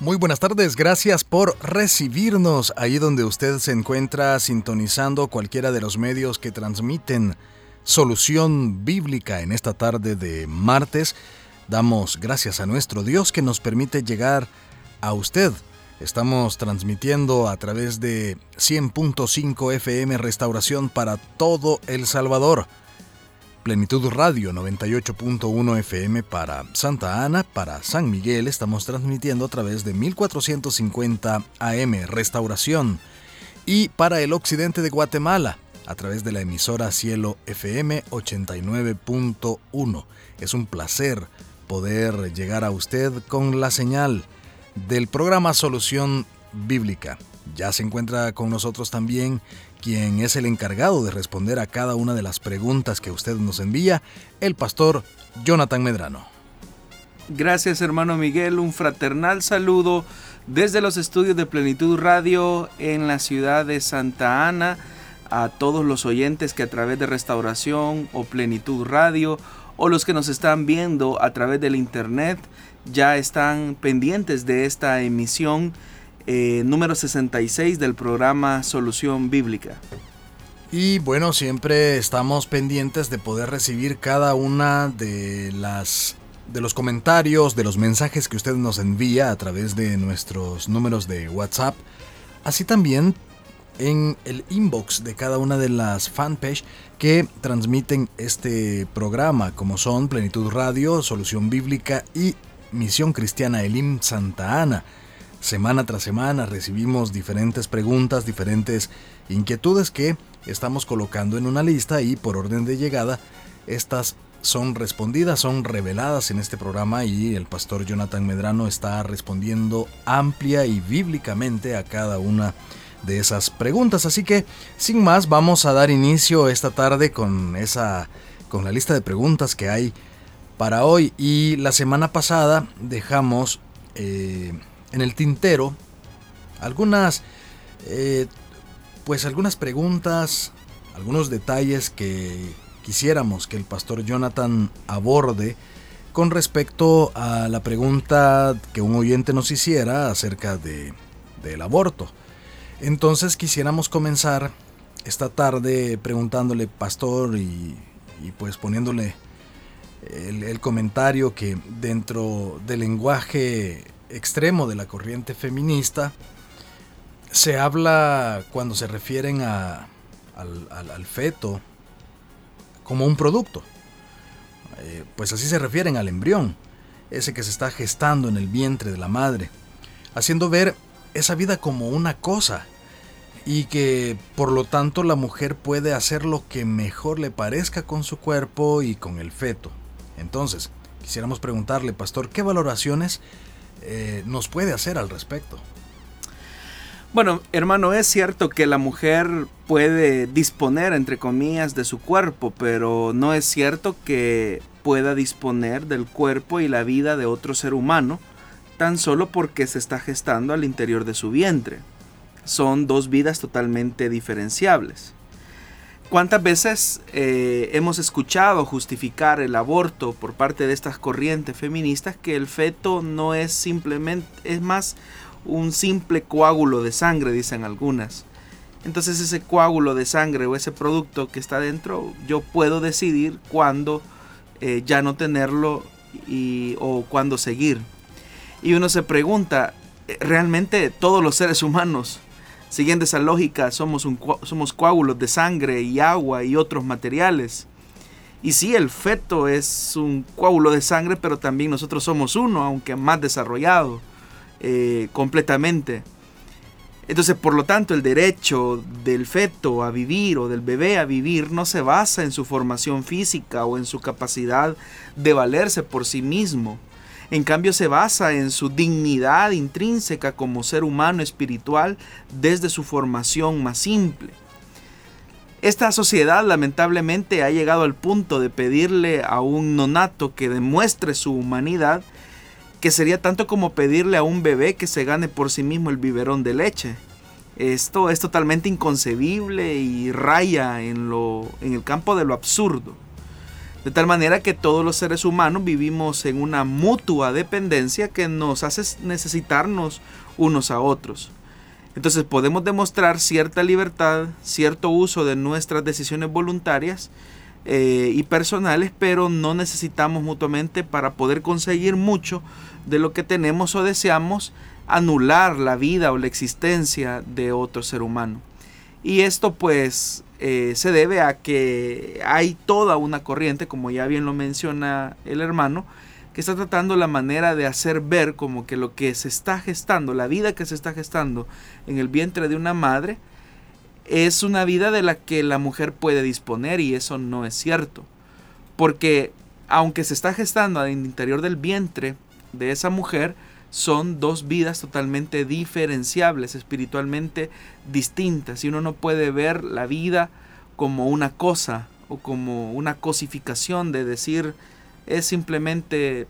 Muy buenas tardes, gracias por recibirnos ahí donde usted se encuentra sintonizando cualquiera de los medios que transmiten solución bíblica en esta tarde de martes. Damos gracias a nuestro Dios que nos permite llegar a usted. Estamos transmitiendo a través de 100.5 FM Restauración para todo El Salvador Plenitud Radio 98.1 FM para Santa Ana, para San Miguel estamos transmitiendo a través de 1450 AM Restauración y para el occidente de Guatemala a través de la emisora Cielo FM 89.1. Es un placer poder llegar a usted con la señal del programa Solución Bíblica. Ya se encuentra con nosotros también quien es el encargado de responder a cada una de las preguntas que usted nos envía, el pastor Jonathan Medrano. Gracias hermano Miguel, un fraternal saludo desde los estudios de Plenitud Radio en la ciudad de Santa Ana a todos los oyentes que a través de Restauración o Plenitud Radio o los que nos están viendo a través del internet ya están pendientes de esta emisión eh, número 66 del programa Solución Bíblica. Y bueno, siempre estamos pendientes de poder recibir cada una de las de los comentarios, de los mensajes que usted nos envía a través de nuestros números de WhatsApp, así también en el inbox de cada una de las fanpage que transmiten este programa, como son Plenitud Radio, Solución Bíblica y Misión Cristiana Elim Santa Ana. Semana tras semana recibimos diferentes preguntas, diferentes inquietudes que estamos colocando en una lista y por orden de llegada estas son respondidas, son reveladas en este programa y el pastor Jonathan Medrano está respondiendo amplia y bíblicamente a cada una de esas preguntas. Así que, sin más, vamos a dar inicio esta tarde con esa con la lista de preguntas que hay para hoy. Y la semana pasada dejamos eh, en el tintero algunas, eh, pues algunas preguntas, algunos detalles que quisiéramos que el pastor Jonathan aborde con respecto a la pregunta que un oyente nos hiciera acerca de, del aborto. Entonces quisiéramos comenzar esta tarde preguntándole, pastor, y, y pues poniéndole el, el, comentario que dentro del lenguaje extremo de la corriente feminista, se habla cuando se refieren a, al, feto como un producto. Eh, pues así se refieren al embrión, ese que se está gestando en el vientre de la madre, haciendo ver esa vida como una cosa y que por lo tanto la mujer puede hacer lo que mejor le parezca con su cuerpo y con el feto. Entonces, quisiéramos preguntarle, pastor, ¿qué valoraciones eh, nos puede hacer al respecto? Bueno, hermano, es cierto que la mujer puede disponer, entre comillas, de su cuerpo, pero no es cierto que pueda disponer del cuerpo y la vida de otro ser humano tan solo porque se está gestando al interior de su vientre. Son dos vidas totalmente diferenciables. ¿Cuántas veces eh, hemos escuchado justificar el aborto por parte de estas corrientes feministas que el feto no es simplemente, es más un simple coágulo de sangre, dicen algunas? Entonces ese coágulo de sangre o ese producto que está dentro, yo puedo decidir cuándo eh, ya no tenerlo y, o cuándo seguir. Y uno se pregunta, eh, ¿realmente todos los seres humanos Siguiendo esa lógica, somos, un, somos coágulos de sangre y agua y otros materiales. Y sí, el feto es un coágulo de sangre, pero también nosotros somos uno, aunque más desarrollado eh, completamente. Entonces, por lo tanto, el derecho del feto a vivir o del bebé a vivir no se basa en su formación física o en su capacidad de valerse por sí mismo, en cambio se basa en su dignidad intrínseca como ser humano espiritual desde su formación más simple. Esta sociedad lamentablemente ha llegado al punto de pedirle a un nonato que demuestre su humanidad, que sería tanto como pedirle a un bebé que se gane por sí mismo el biberón de leche. Esto es totalmente inconcebible y raya en, lo, en el campo de lo absurdo. De tal manera que todos los seres humanos vivimos en una mutua dependencia que nos hace necesitarnos unos a otros. Entonces podemos demostrar cierta libertad, cierto uso de nuestras decisiones voluntarias eh, y personales, pero no necesitamos mutuamente para poder conseguir mucho de lo que tenemos o deseamos anular la vida o la existencia de otro ser humano. Y esto pues eh, se debe a que hay toda una corriente, como ya bien lo menciona el hermano, que está tratando la manera de hacer ver como que lo que se está gestando, la vida que se está gestando en el vientre de una madre, es una vida de la que la mujer puede disponer y eso no es cierto. Porque aunque se está gestando el interior del vientre de esa mujer, son dos vidas totalmente diferenciables, espiritualmente distintas. Y uno no puede ver la vida como una cosa o como una cosificación de decir es simplemente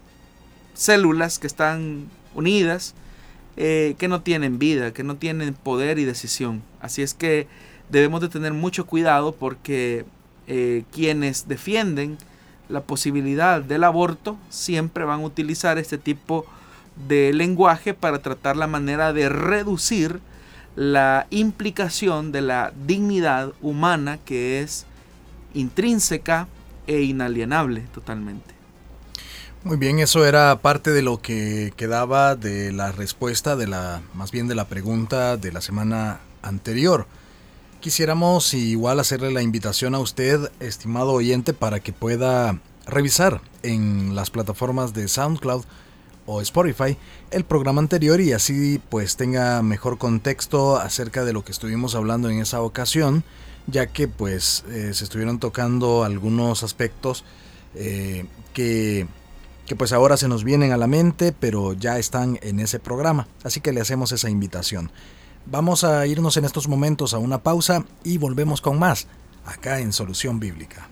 células que están unidas, eh, que no tienen vida, que no tienen poder y decisión. Así es que debemos de tener mucho cuidado porque eh, quienes defienden la posibilidad del aborto siempre van a utilizar este tipo de lenguaje para tratar la manera de reducir la implicación de la dignidad humana que es intrínseca e inalienable totalmente. Muy bien, eso era parte de lo que quedaba de la respuesta de la, más bien de la pregunta de la semana anterior. Quisiéramos igual hacerle la invitación a usted, estimado oyente, para que pueda revisar en las plataformas de SoundCloud o Spotify el programa anterior y así pues tenga mejor contexto acerca de lo que estuvimos hablando en esa ocasión, ya que pues eh, se estuvieron tocando algunos aspectos eh, que que pues ahora se nos vienen a la mente, pero ya están en ese programa, así que le hacemos esa invitación. Vamos a irnos en estos momentos a una pausa y volvemos con más, acá en Solución Bíblica.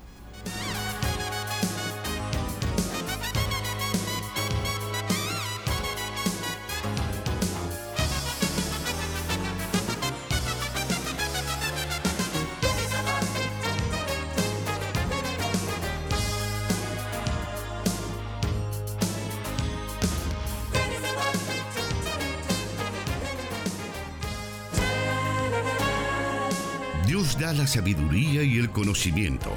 Sabiduría y el conocimiento.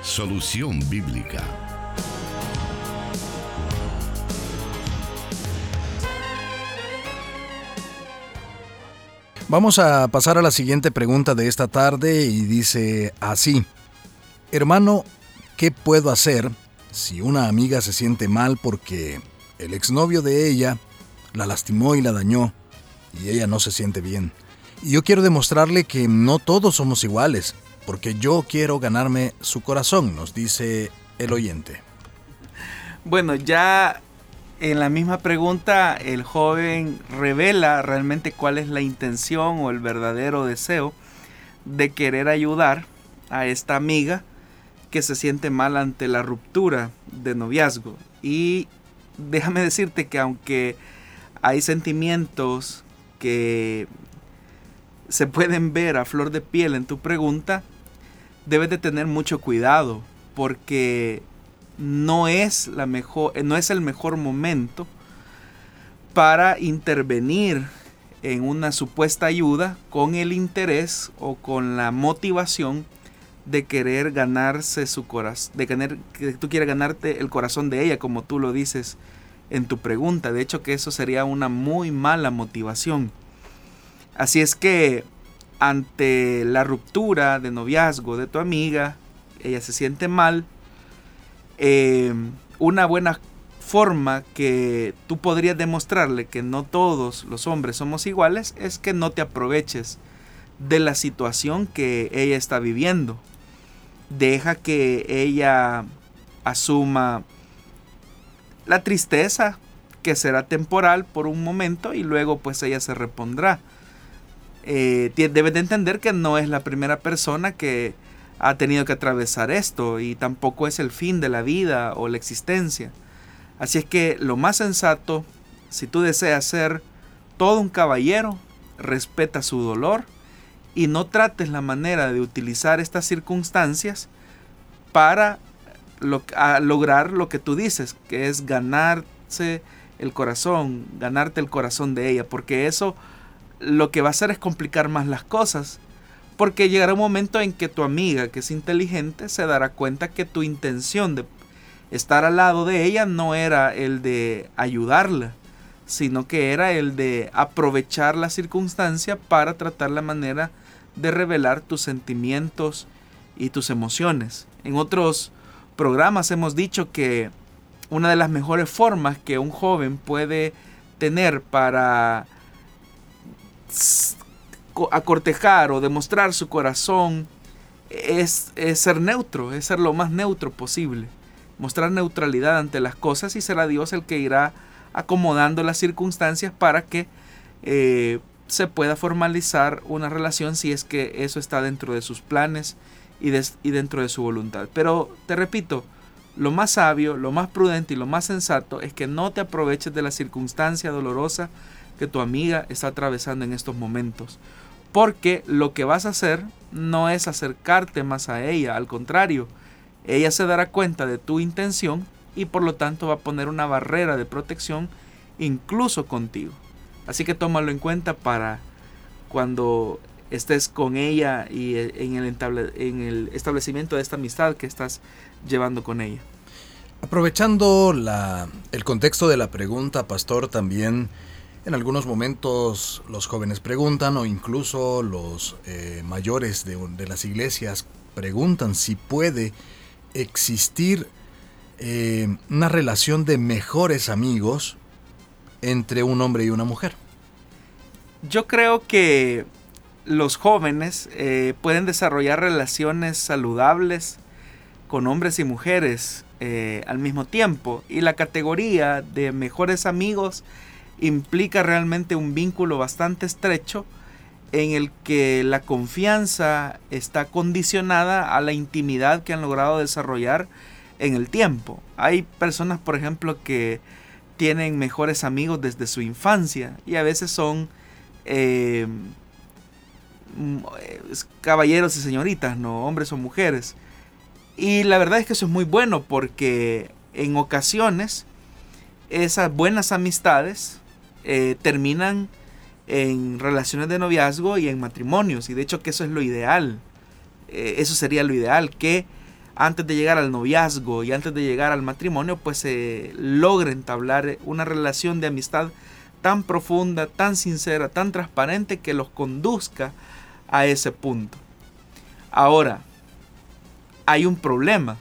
Solución bíblica. Vamos a pasar a la siguiente pregunta de esta tarde y dice así. Hermano, ¿qué puedo hacer si una amiga se siente mal porque el exnovio de ella la lastimó y la dañó y ella no se siente bien? Yo quiero demostrarle que no todos somos iguales, porque yo quiero ganarme su corazón, nos dice el oyente. Bueno, ya en la misma pregunta el joven revela realmente cuál es la intención o el verdadero deseo de querer ayudar a esta amiga que se siente mal ante la ruptura de noviazgo. Y déjame decirte que aunque hay sentimientos que se pueden ver a flor de piel en tu pregunta, debes de tener mucho cuidado porque no es, la mejor, no es el mejor momento para intervenir en una supuesta ayuda con el interés o con la motivación de querer ganarse su corazón, de querer, que tú quieres ganarte el corazón de ella, como tú lo dices en tu pregunta. De hecho, que eso sería una muy mala motivación. Así es que ante la ruptura de noviazgo de tu amiga, ella se siente mal, em, una buena forma que tú podrías demostrarle que no todos los hombres somos iguales es que no te aproveches de la situación que ella está viviendo. Deja que ella asuma la tristeza que será temporal por un momento y luego pues ella se repondrá eh, debes de entender que no es la primera persona que ha tenido que atravesar esto y tampoco es el fin de la vida o la existencia. Así es que lo más sensato, si tú deseas ser todo un caballero, respeta su dolor y no trates la manera de utilizar estas circunstancias para lograr lo que tú dices, que es ganarse el corazón, ganarte el corazón de ella, porque eso lo que va a hacer es complicar más las cosas, porque llegará un momento en que tu amiga, que es inteligente, se dará cuenta que tu intención de estar al lado de ella no era el de ayudarla, sino que era el de aprovechar la circunstancia para tratar la manera de revelar tus sentimientos y tus emociones. En otros programas hemos dicho que una de las mejores formas que un joven puede tener para acortejar o demostrar su corazón es, ser neutro, es ser lo más neutro posible. Mostrar neutralidad ante las cosas y será Dios el que irá acomodando las circunstancias para que eh, se pueda formalizar una relación si es que eso está dentro de sus planes y, y dentro de su voluntad. Pero te repito, lo más sabio, lo más prudente y lo más sensato es que no te aproveches de la circunstancia dolorosa que tu amiga está atravesando en estos momentos. Porque lo que vas a hacer no es acercarte más a ella, al contrario, ella se dará cuenta de tu intención y por lo tanto va a poner una barrera de protección incluso contigo. Así que tómalo en cuenta para cuando estés con ella y en el, en el establecimiento de esta amistad que estás llevando con ella. Aprovechando la, el contexto de la pregunta, pastor, también en algunos momentos los jóvenes preguntan o incluso los eh, mayores de, las iglesias preguntan si puede existir eh, una relación de mejores amigos entre un hombre y una mujer. Yo creo que los jóvenes eh, pueden desarrollar relaciones saludables con hombres y mujeres al mismo tiempo. Y la categoría de mejores amigos implica realmente un vínculo bastante estrecho en el que la confianza está condicionada a la intimidad que han logrado desarrollar en el tiempo. Hay personas, por ejemplo, que tienen mejores amigos desde su infancia y a veces son eh, mm, caballeros y señoritas, no hombres o mujeres. Y la verdad es que eso es muy bueno porque en ocasiones esas buenas amistades eh, terminan en relaciones de noviazgo y en matrimonios. Y de hecho que eso es lo ideal. Eh, eso sería lo ideal, que antes de llegar al noviazgo y antes de llegar al matrimonio, pues se logre entablar una relación de amistad tan profunda, tan sincera, tan transparente que los conduzca a ese punto. Ahora, hay un problema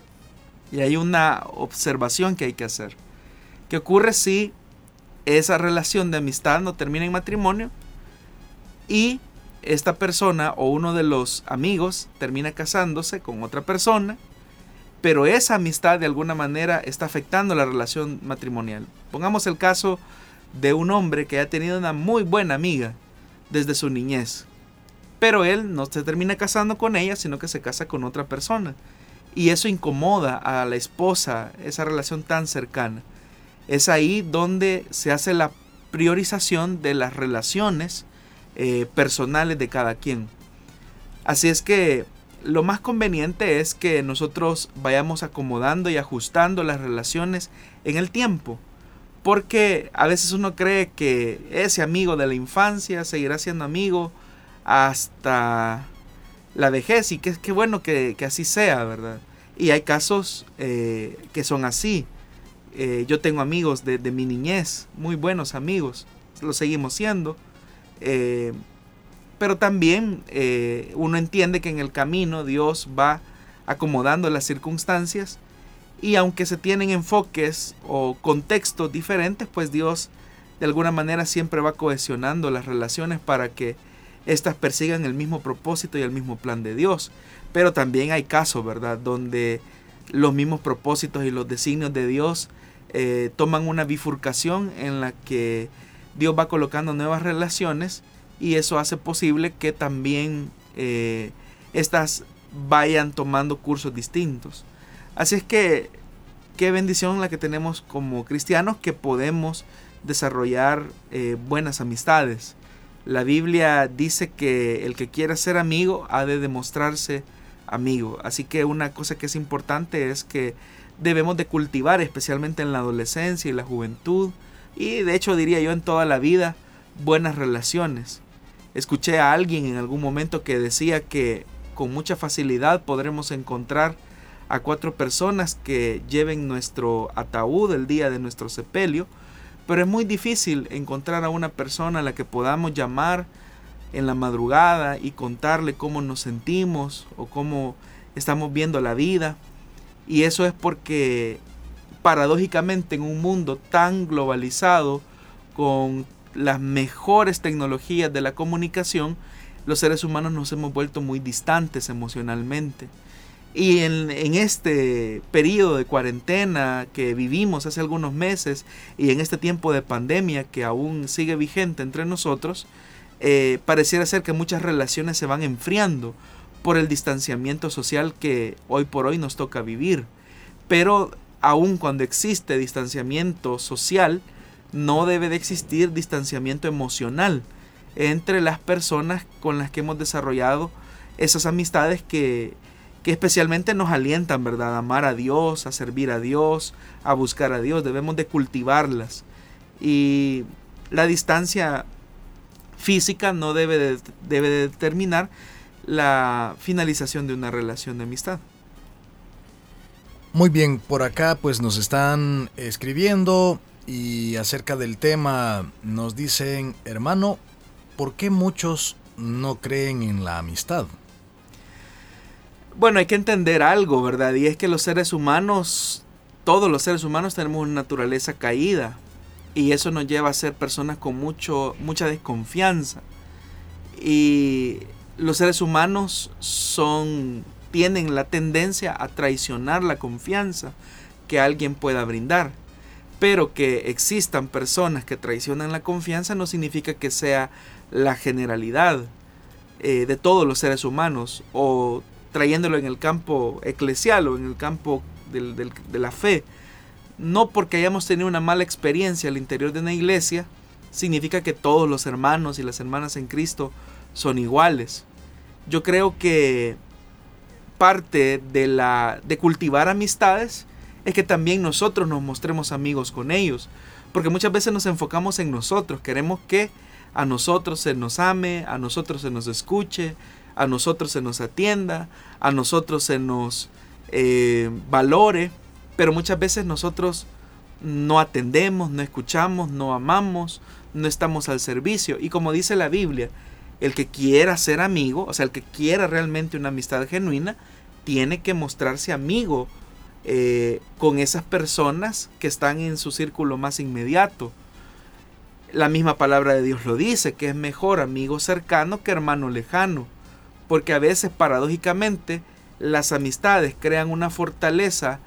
y hay una observación que hay que hacer. ¿Qué ocurre si esa relación de amistad no termina en matrimonio y esta persona o uno de los amigos termina casándose con otra persona, pero esa amistad de alguna manera está afectando la relación matrimonial? Pongamos el caso de un hombre que ha tenido una muy buena amiga desde su niñez, pero él no se termina casando con ella, sino que se casa con otra persona. Y eso incomoda a la esposa, esa relación tan cercana. Es ahí donde se hace la priorización de las relaciones eh, personales de cada quien. Así es que lo más conveniente es que nosotros vayamos acomodando y ajustando las relaciones en el tiempo. Porque a veces uno cree que ese amigo de la infancia seguirá siendo amigo hasta la vejez y que es que bueno que, así sea, ¿verdad? Y hay casos eh, que son así. Eh, yo tengo amigos de, mi niñez, muy buenos amigos, lo seguimos siendo. Eh, pero también uno entiende que en el camino Dios va acomodando las circunstancias y aunque se tienen enfoques o contextos diferentes, pues Dios de alguna manera siempre va cohesionando las relaciones para que éstas persigan el mismo propósito y el mismo plan de Dios. Pero también hay casos, ¿verdad?, donde los mismos propósitos y los designios de Dios eh, toman una bifurcación en la que Dios va colocando nuevas relaciones y eso hace posible que también eh, estas vayan tomando cursos distintos. Así es que qué bendición la que tenemos como cristianos que podemos desarrollar eh, buenas amistades. La Biblia dice que el que quiera ser amigo ha de demostrarse amigo. Así que una cosa que es importante es que debemos de cultivar, especialmente en la adolescencia y la juventud, y de hecho diría yo en toda la vida, buenas relaciones. Escuché a alguien en algún momento que decía que con mucha facilidad podremos encontrar a cuatro personas que lleven nuestro ataúd el día de nuestro sepelio, pero es muy difícil encontrar a una persona a la que podamos llamar en la madrugada y contarle cómo nos sentimos o cómo estamos viendo la vida. Y eso es porque paradójicamente en un mundo tan globalizado, con las mejores tecnologías de la comunicación, los seres humanos nos hemos vuelto muy distantes emocionalmente. Y en, este periodo de cuarentena que vivimos hace algunos meses y en este tiempo de pandemia que aún sigue vigente entre nosotros, eh, pareciera ser que muchas relaciones se van enfriando por el distanciamiento social que hoy por hoy nos toca vivir. Pero aun cuando existe distanciamiento social, no debe de existir distanciamiento emocional entre las personas con las que hemos desarrollado esas amistades que, que especialmente nos alientan, ¿verdad? A amar a Dios, a servir a Dios, a buscar a Dios. Debemos de cultivarlas. Y la distancia física no debe de, debe determinar la finalización de una relación de amistad. Muy bien, por acá pues nos están escribiendo y acerca del tema nos dicen, hermano, ¿por qué muchos no creen en la amistad? Bueno, hay que entender algo, ¿verdad? Y es que los seres humanos, todos los seres humanos tenemos una naturaleza caída. Y eso nos lleva a ser personas con mucho, mucha desconfianza. Y los seres humanos son, tienen la tendencia a traicionar la confianza que alguien pueda brindar. Pero que existan personas que traicionan la confianza no significa que sea la generalidad eh, de todos los seres humanos o trayéndolo en el campo eclesial o en el campo de la fe. No porque hayamos tenido una mala experiencia al interior de una iglesia, significa que todos los hermanos y las hermanas en Cristo son iguales. Yo creo que parte de la de cultivar amistades es que también nosotros nos mostremos amigos con ellos. Porque muchas veces nos enfocamos en nosotros. Queremos que a nosotros se nos ame, a nosotros se nos escuche, a nosotros se nos atienda, a nosotros se nos eh, valore. Pero muchas veces nosotros no atendemos, no escuchamos, no amamos, no estamos al servicio. Y como dice la Biblia, el que quiera ser amigo, o sea, el que quiera realmente una amistad genuina, tiene que mostrarse amigo eh, con esas personas que están en su círculo más inmediato. La misma palabra de Dios lo dice, que es mejor amigo cercano que hermano lejano, porque a veces paradójicamente las amistades crean una fortaleza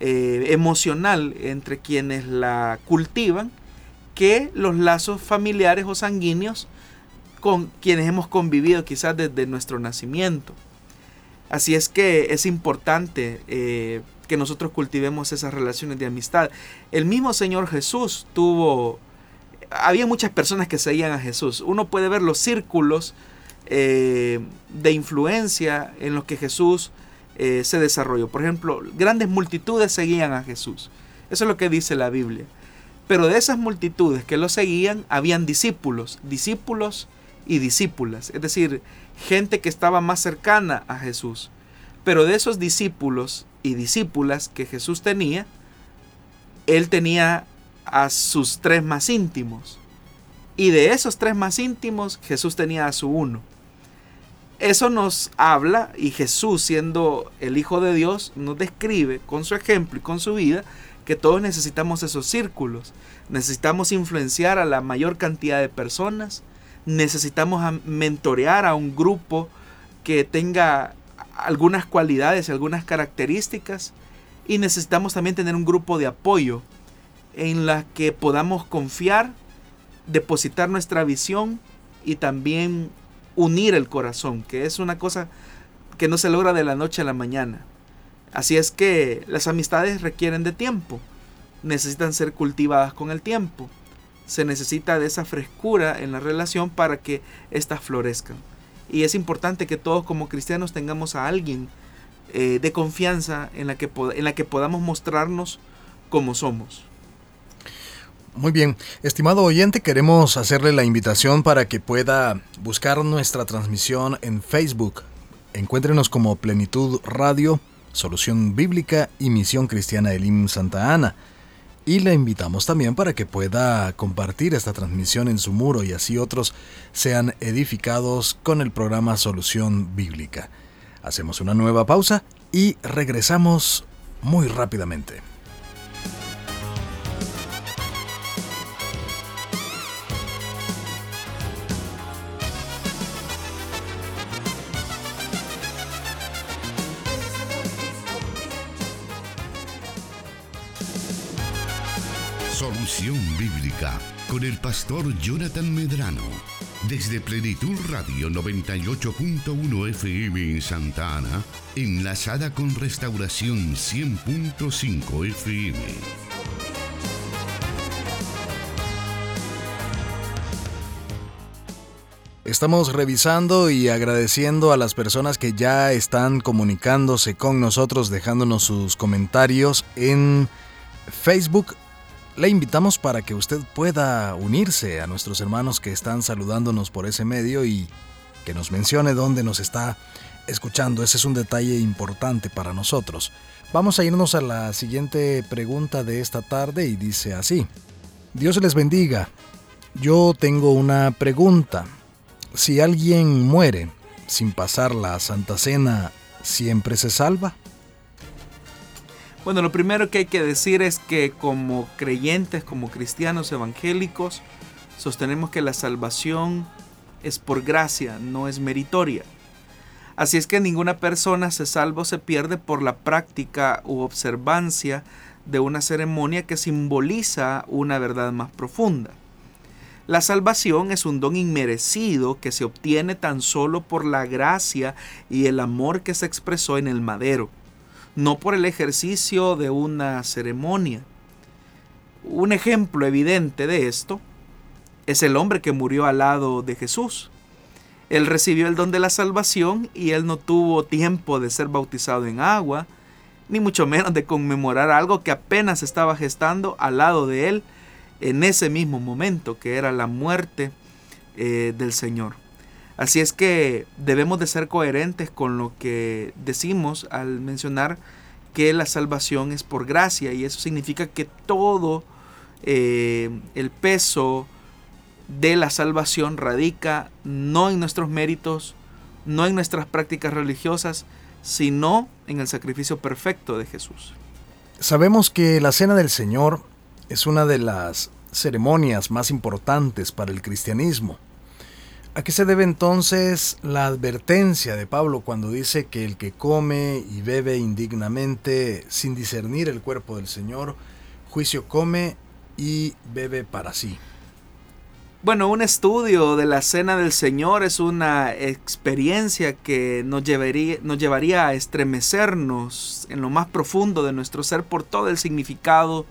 eh, emocional entre quienes la cultivan que los lazos familiares o sanguíneos con quienes hemos convivido quizás desde nuestro nacimiento. Así es que es importante eh, que nosotros cultivemos esas relaciones de amistad. El mismo Señor Jesús tuvo, había muchas personas que seguían a Jesús. Uno puede ver los círculos eh, de influencia en los que Jesús eh, se desarrolló. Por ejemplo, grandes multitudes seguían a Jesús. Eso es lo que dice la Biblia. Pero de esas multitudes que lo seguían, habían discípulos, discípulos y discípulas. Es decir, gente que estaba más cercana a Jesús. Pero de esos discípulos y discípulas que Jesús tenía, él tenía a sus tres más íntimos. Y de esos tres más íntimos, Jesús tenía a su uno. Eso nos habla, y Jesús siendo el Hijo de Dios, nos describe con su ejemplo y con su vida, que todos necesitamos esos círculos. Necesitamos influenciar a la mayor cantidad de personas. Necesitamos mentorear a un grupo que tenga algunas cualidades, algunas características y necesitamos también tener un grupo de apoyo en la que podamos confiar, depositar nuestra visión y también unir el corazón, que es una cosa que no se logra de la noche a la mañana. Así es que las amistades requieren de tiempo, necesitan ser cultivadas con el tiempo. Se necesita de esa frescura en la relación para que éstas florezcan. Y es importante que todos como cristianos tengamos a alguien eh, de confianza en la, que en la que podamos mostrarnos como somos. Muy bien, estimado oyente, queremos hacerle la invitación para que pueda buscar nuestra transmisión en Facebook. Encuéntrenos como Plenitud Radio, Solución Bíblica y Misión Cristiana Elim Santa Ana. Y le invitamos también para que pueda compartir esta transmisión en su muro y así otros sean edificados con el programa Solución Bíblica. Hacemos una nueva pausa y regresamos muy rápidamente. Bíblica con el pastor Jonathan Medrano. Desde Plenitud Radio 98.1 FM en Santa Ana, enlazada con Restauración 100.5 FM. Estamos revisando y agradeciendo a las personas que ya están comunicándose con nosotros, dejándonos sus comentarios en Facebook le invitamos para que usted pueda unirse a nuestros hermanos que están saludándonos por ese medio y que nos mencione dónde nos está escuchando. Ese es un detalle importante para nosotros. Vamos a irnos a la siguiente pregunta de esta tarde y dice así. Dios les bendiga. Yo tengo una pregunta. Si alguien muere sin pasar la Santa Cena, ¿siempre se salva? Bueno, lo primero que hay que decir es que como creyentes, como cristianos evangélicos, sostenemos que la salvación es por gracia, no es meritoria. Así es que ninguna persona se salva o se pierde por la práctica u observancia de una ceremonia que simboliza una verdad más profunda. La salvación es un don inmerecido que se obtiene tan solo por la gracia y el amor que se expresó en el madero no por el ejercicio de una ceremonia. Un ejemplo evidente de esto es el hombre que murió al lado de Jesús. Él recibió el don de la salvación y él no tuvo tiempo de ser bautizado en agua, ni mucho menos de conmemorar algo que apenas estaba gestando al lado de él en ese mismo momento, que era la muerte eh, del Señor. Así es que debemos de ser coherentes con lo que decimos al mencionar que la salvación es por gracia y eso significa que todo eh, el peso de la salvación radica no en nuestros méritos, no en nuestras prácticas religiosas, sino en el sacrificio perfecto de Jesús. Sabemos que la Cena del Señor es una de las ceremonias más importantes para el cristianismo. ¿A qué se debe entonces la advertencia de Pablo cuando dice que el que come y bebe indignamente sin discernir el cuerpo del Señor, juicio come y bebe para sí? Bueno, un estudio de la cena del Señor es una experiencia que nos llevaría, llevaría a estremecernos en lo más profundo de nuestro ser por todo el significado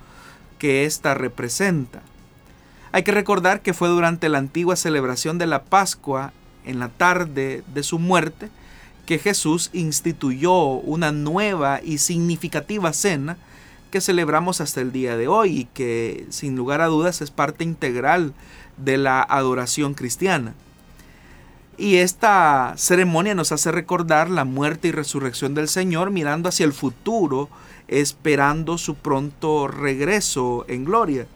que ésta representa. Hay que recordar que fue durante la antigua celebración de la Pascua, en la tarde de su muerte, que Jesús instituyó una nueva y significativa cena que celebramos hasta el día de hoy y que sin lugar a dudas es parte integral de la adoración cristiana. Y esta ceremonia nos hace recordar la muerte y resurrección del Señor mirando hacia el futuro, esperando su pronto regreso en gloria.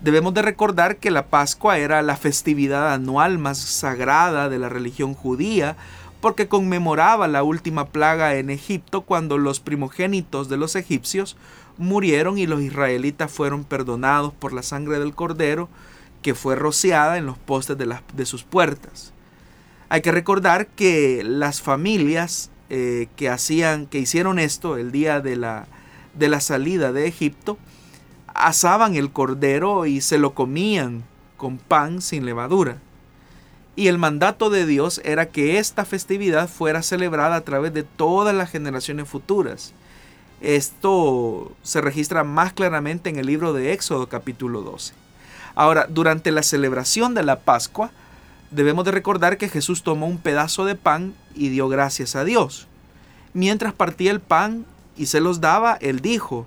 Debemos de recordar que la Pascua era la festividad anual más sagrada de la religión judía, porque conmemoraba la última plaga en Egipto cuando los primogénitos de los egipcios murieron y los israelitas fueron perdonados por la sangre del cordero que fue rociada en los postes de, de sus puertas. Hay que recordar que las familias eh, que hacían, que hicieron esto el día de la, de la salida de Egipto, asaban el cordero y se lo comían con pan sin levadura. Y el mandato de Dios era que esta festividad fuera celebrada a través de todas las generaciones futuras. Esto se registra más claramente en el libro de Éxodo capítulo 12. Ahora, durante la celebración de la Pascua, debemos de recordar que Jesús tomó un pedazo de pan y dio gracias a Dios. Mientras partía el pan y se los daba, él dijo,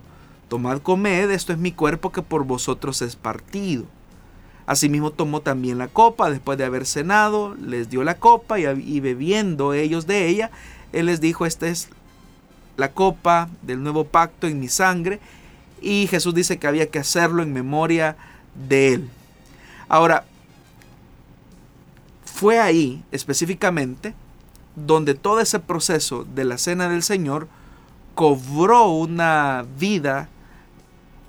Tomad, comed, esto es mi cuerpo que por vosotros es partido. Asimismo tomó también la copa, después de haber cenado, les dio la copa y, bebiendo ellos de ella, él les dijo, esta es la copa del nuevo pacto en mi sangre. Y Jesús dice que había que hacerlo en memoria de él. Ahora, fue ahí específicamente donde todo ese proceso de la cena del Señor cobró una vida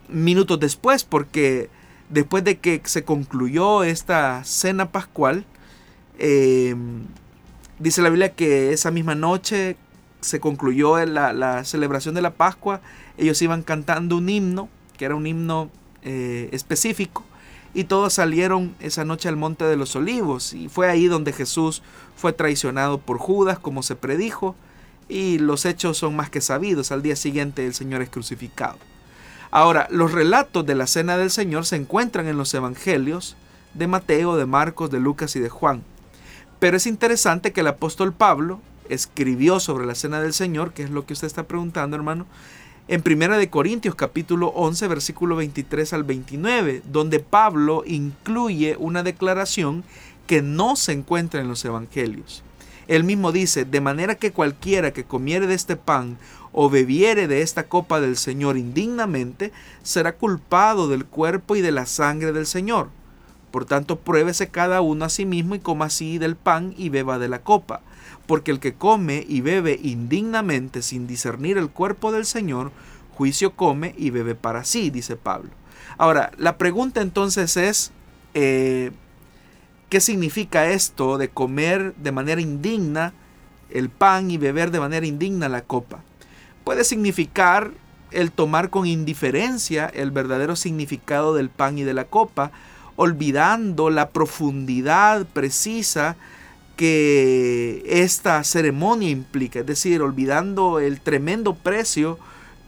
minutos después, porque después de que se concluyó esta cena pascual, em, dice la Biblia que esa misma noche se concluyó la, la, celebración de la Pascua, ellos iban cantando un himno, que era un himno eh, específico, y todos salieron esa noche al monte de los olivos, y fue ahí donde Jesús fue traicionado por Judas, como se predijo, y los hechos son más que sabidos, al día siguiente el Señor es crucificado. Ahora, los relatos de la cena del Señor se encuentran en los evangelios de Mateo, de Marcos, de Lucas y de Juan. Pero es interesante que el apóstol Pablo escribió sobre la cena del Señor, que es lo que usted está preguntando, hermano, en 1 de Corintios capítulo 11, versículo 23 al 29, donde Pablo incluye una declaración que no se encuentra en los evangelios. Él mismo dice, de manera que cualquiera que comiere de este pan o bebiere de esta copa del Señor indignamente, será culpado del cuerpo y de la sangre del Señor. Por tanto, pruébese cada uno a sí mismo y coma así del pan y beba de la copa. Porque el que come y bebe indignamente sin discernir el cuerpo del Señor, juicio come y bebe para sí, dice Pablo. Ahora, la pregunta entonces es, eh, ¿qué significa esto de comer de manera indigna el pan y beber de manera indigna la copa? Puede significar el tomar con indiferencia el verdadero significado del pan y de la copa, olvidando la profundidad precisa que esta ceremonia implica, es decir, olvidando el tremendo precio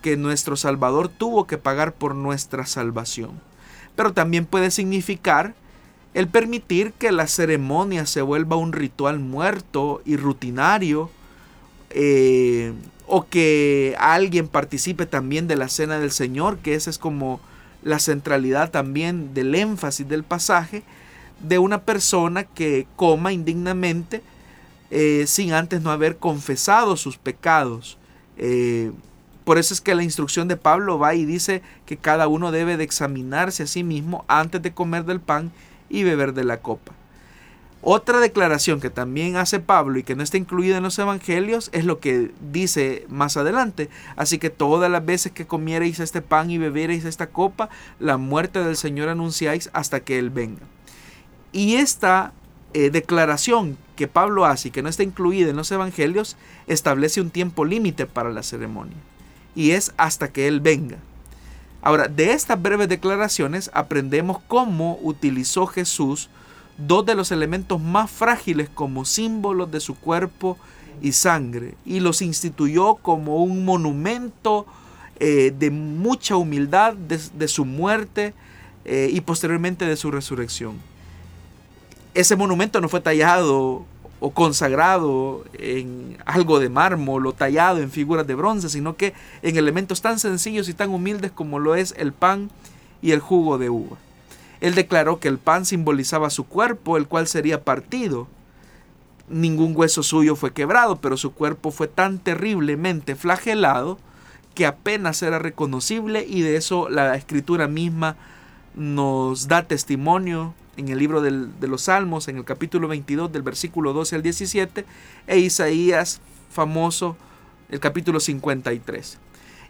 que nuestro Salvador tuvo que pagar por nuestra salvación. Pero también puede significar el permitir que la ceremonia se vuelva un ritual muerto y rutinario, eh, o que alguien participe también de la cena del Señor, que esa es como la centralidad también del énfasis del pasaje, de una persona que coma indignamente eh, sin antes no haber confesado sus pecados. Eh, por eso es que la instrucción de Pablo va y dice que cada uno debe de examinarse a sí mismo antes de comer del pan y beber de la copa. Otra declaración que también hace Pablo y que no está incluida en los evangelios es lo que dice más adelante. Así que todas las veces que comiereis este pan y bebiereis esta copa, la muerte del Señor anunciáis hasta que Él venga. Y esta eh, declaración que Pablo hace y que no está incluida en los evangelios establece un tiempo límite para la ceremonia. Y es hasta que Él venga. Ahora, de estas breves declaraciones aprendemos cómo utilizó Jesús dos de los elementos más frágiles como símbolos de su cuerpo y sangre, y los instituyó como un monumento eh, de mucha humildad de, su muerte eh, y posteriormente de su resurrección. Ese monumento no fue tallado o consagrado en algo de mármol o tallado en figuras de bronce, sino que en elementos tan sencillos y tan humildes como lo es el pan y el jugo de uva. Él declaró que el pan simbolizaba su cuerpo, el cual sería partido. Ningún hueso suyo fue quebrado, pero su cuerpo fue tan terriblemente flagelado que apenas era reconocible y de eso la escritura misma nos da testimonio en el libro de los Salmos, en el capítulo 22 del versículo 12 al 17, e Isaías famoso, el capítulo 53.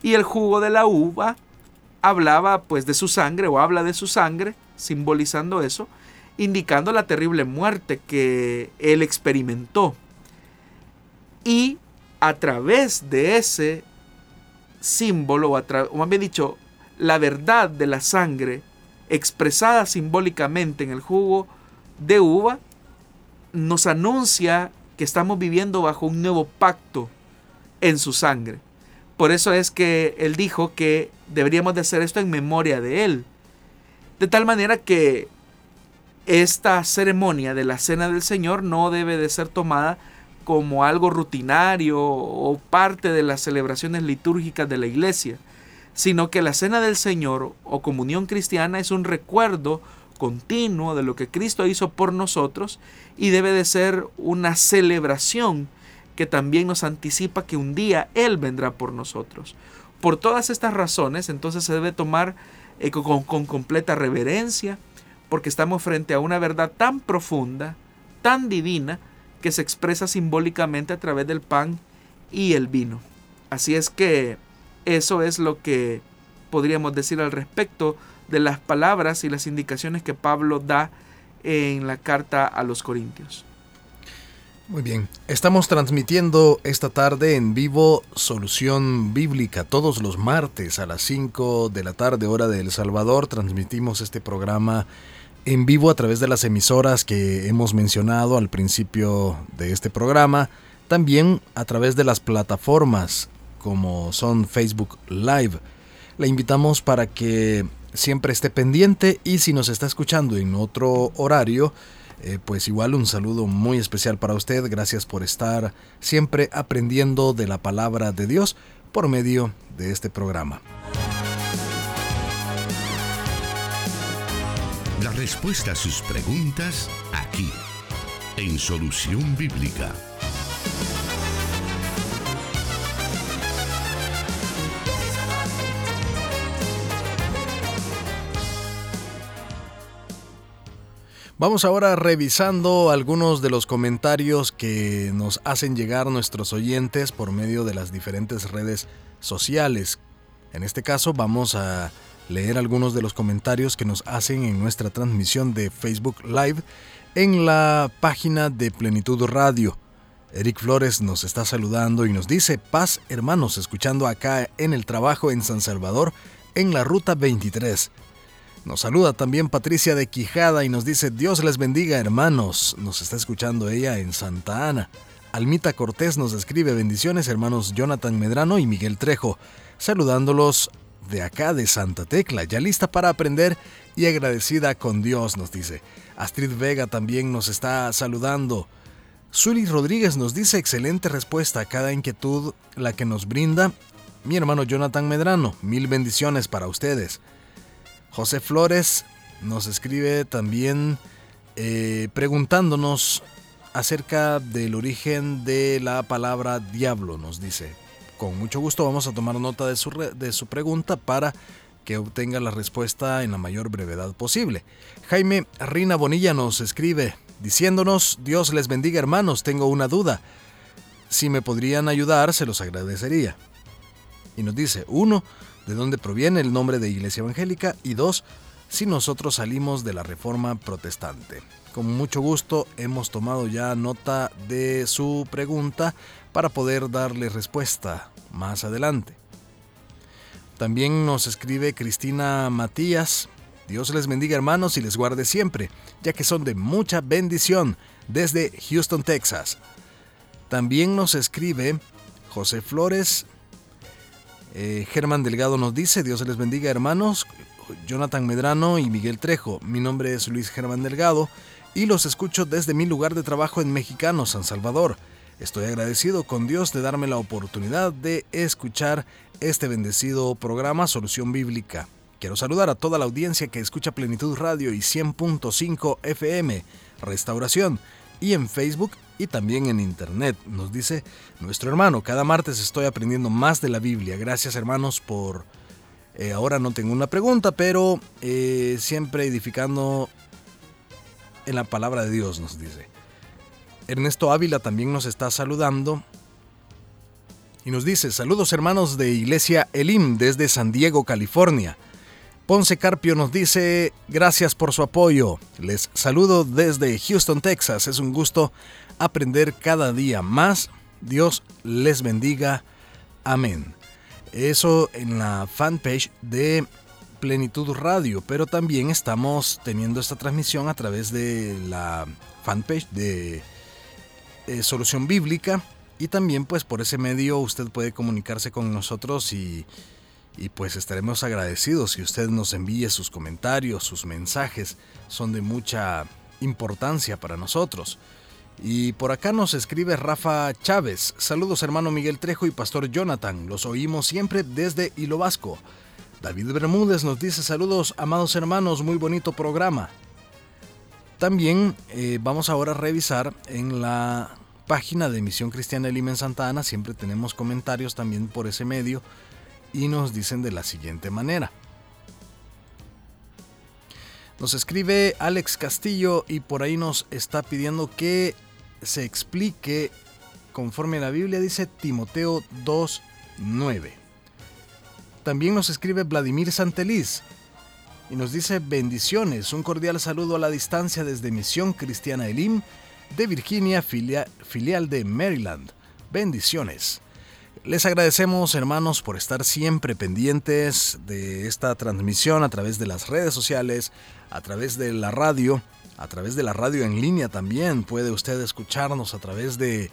Y el jugo de la uva hablaba pues de su sangre o habla de su sangre, simbolizando eso, indicando la terrible muerte que él experimentó. Y a través de ese símbolo, o, o más bien dicho, la verdad de la sangre expresada simbólicamente en el jugo de uva, nos anuncia que estamos viviendo bajo un nuevo pacto en su sangre. Por eso es que Él dijo que deberíamos de hacer esto en memoria de Él. De tal manera que esta ceremonia de la Cena del Señor no debe de ser tomada como algo rutinario o parte de las celebraciones litúrgicas de la iglesia, sino que la Cena del Señor o comunión cristiana es un recuerdo continuo de lo que Cristo hizo por nosotros y debe de ser una celebración que también nos anticipa que un día Él vendrá por nosotros. Por todas estas razones, entonces se debe tomar eh, con, con completa reverencia, porque estamos frente a una verdad tan profunda, tan divina, que se expresa simbólicamente a través del pan y el vino. Así es que eso es lo que podríamos decir al respecto de las palabras y las indicaciones que Pablo da en la carta a los Corintios. Muy bien, estamos transmitiendo esta tarde en vivo Solución Bíblica todos los martes a las 5 de la tarde hora de El Salvador. Transmitimos este programa en vivo a través de las emisoras que hemos mencionado al principio de este programa, también a través de las plataformas como son Facebook Live. Le invitamos para que siempre esté pendiente y si nos está escuchando en otro horario, eh, pues igual un saludo muy especial para usted. Gracias por estar siempre aprendiendo de la palabra de Dios por medio de este programa. La respuesta a sus preguntas aquí, en Solución Bíblica. Vamos ahora revisando algunos de los comentarios que nos hacen llegar nuestros oyentes por medio de las diferentes redes sociales. En este caso vamos a leer algunos de los comentarios que nos hacen en nuestra transmisión de Facebook Live en la página de Plenitud Radio. Eric Flores nos está saludando y nos dice, paz hermanos, escuchando acá en el trabajo en San Salvador, en la Ruta 23. Nos saluda también Patricia de Quijada y nos dice, Dios les bendiga hermanos. Nos está escuchando ella en Santa Ana. Almita Cortés nos escribe bendiciones hermanos Jonathan Medrano y Miguel Trejo, saludándolos de acá de Santa Tecla, ya lista para aprender y agradecida con Dios, nos dice. Astrid Vega también nos está saludando. Zuli Rodríguez nos dice excelente respuesta a cada inquietud la que nos brinda mi hermano Jonathan Medrano. Mil bendiciones para ustedes. José Flores nos escribe también eh, preguntándonos acerca del origen de la palabra diablo, nos dice. Con mucho gusto vamos a tomar nota de su, de su pregunta para que obtenga la respuesta en la mayor brevedad posible. Jaime Rina Bonilla nos escribe diciéndonos, Dios les bendiga hermanos, tengo una duda. Si me podrían ayudar, se los agradecería. Y nos dice, uno, de dónde proviene el nombre de Iglesia Evangélica y dos, si nosotros salimos de la Reforma Protestante. Con mucho gusto hemos tomado ya nota de su pregunta para poder darle respuesta más adelante. También nos escribe Cristina Matías. Dios les bendiga hermanos y les guarde siempre, ya que son de mucha bendición desde Houston, Texas. También nos escribe José Flores eh, Germán Delgado nos dice, Dios les bendiga hermanos, Jonathan Medrano y Miguel Trejo. Mi nombre es Luis Germán Delgado y los escucho desde mi lugar de trabajo en Mexicano, San Salvador. Estoy agradecido con Dios de darme la oportunidad de escuchar este bendecido programa Solución Bíblica. Quiero saludar a toda la audiencia que escucha Plenitud Radio y 100.5 FM, Restauración, y en Facebook y también en internet. Nos dice nuestro hermano, cada martes estoy aprendiendo más de la Biblia. Gracias hermanos por... Eh, ahora no tengo una pregunta, pero eh, siempre edificando en la palabra de Dios, nos dice. Ernesto Ávila también nos está saludando y nos dice, saludos hermanos de Iglesia Elim desde San Diego, California. Ponce Carpio nos dice, gracias por su apoyo. Les saludo desde Houston, Texas. Es un gusto aprender cada día más. Dios les bendiga. Amén. Eso en la fanpage de Plenitud Radio, pero también estamos teniendo esta transmisión a través de la fanpage de eh, Solución Bíblica y también pues por ese medio usted puede comunicarse con nosotros y, y pues estaremos agradecidos si usted nos envíe sus comentarios, sus mensajes, son de mucha importancia para nosotros. Y por acá nos escribe Rafa Chávez. Saludos hermano Miguel Trejo y Pastor Jonathan. Los oímos siempre desde Hilo Vasco. David Bermúdez nos dice saludos amados hermanos, muy bonito programa. También eh, vamos ahora a revisar en la página de Misión Cristiana de Lima en Santa Ana. Siempre tenemos comentarios también por ese medio y nos dicen de la siguiente manera. Nos escribe Alex Castillo y por ahí nos está pidiendo que se explique conforme la Biblia dice Timoteo 2.9. También nos escribe Vladimir Santeliz y nos dice bendiciones, un cordial saludo a la distancia desde Misión Cristiana Elim de Virginia, filial de Maryland. Bendiciones. Les agradecemos hermanos por estar siempre pendientes de esta transmisión a través de las redes sociales, a través de la radio a través de la radio en línea también. Puede usted escucharnos a través de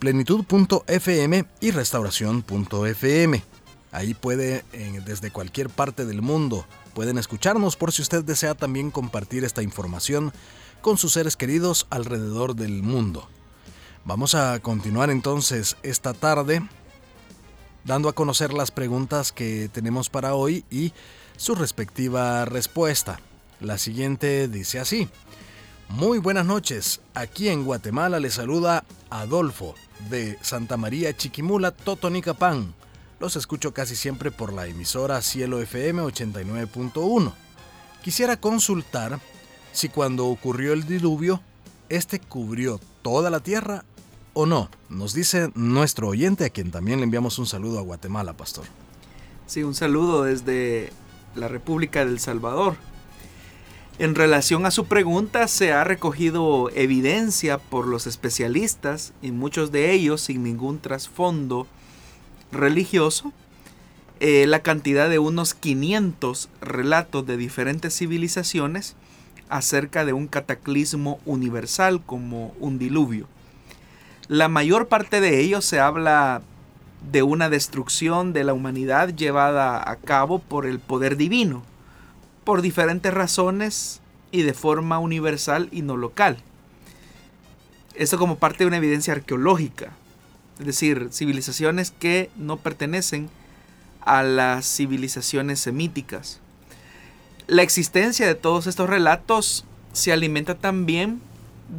plenitud.fm y restauración.fm. Ahí puede, desde cualquier parte del mundo, pueden escucharnos por si usted desea también compartir esta información con sus seres queridos alrededor del mundo. Vamos a continuar entonces esta tarde dando a conocer las preguntas que tenemos para hoy y su respectiva respuesta. La siguiente dice así. Muy buenas noches. Aquí en Guatemala le saluda Adolfo de Santa María Chiquimula, Totonicapán. Los escucho casi siempre por la emisora Cielo FM 89.1. Quisiera consultar si cuando ocurrió el diluvio, este cubrió toda la tierra o no. Nos dice nuestro oyente a quien también le enviamos un saludo a Guatemala, pastor. Sí, un saludo desde la República del Salvador. En relación a su pregunta, se ha recogido evidencia por los especialistas, y muchos de ellos sin ningún trasfondo religioso, eh, la cantidad de unos 500 relatos de diferentes civilizaciones acerca de un cataclismo universal como un diluvio. La mayor parte de ellos se habla de una destrucción de la humanidad llevada a cabo por el poder divino por diferentes razones y de forma universal y no local. Esto como parte de una evidencia arqueológica, es decir, civilizaciones que no pertenecen a las civilizaciones semíticas. La existencia de todos estos relatos se alimenta también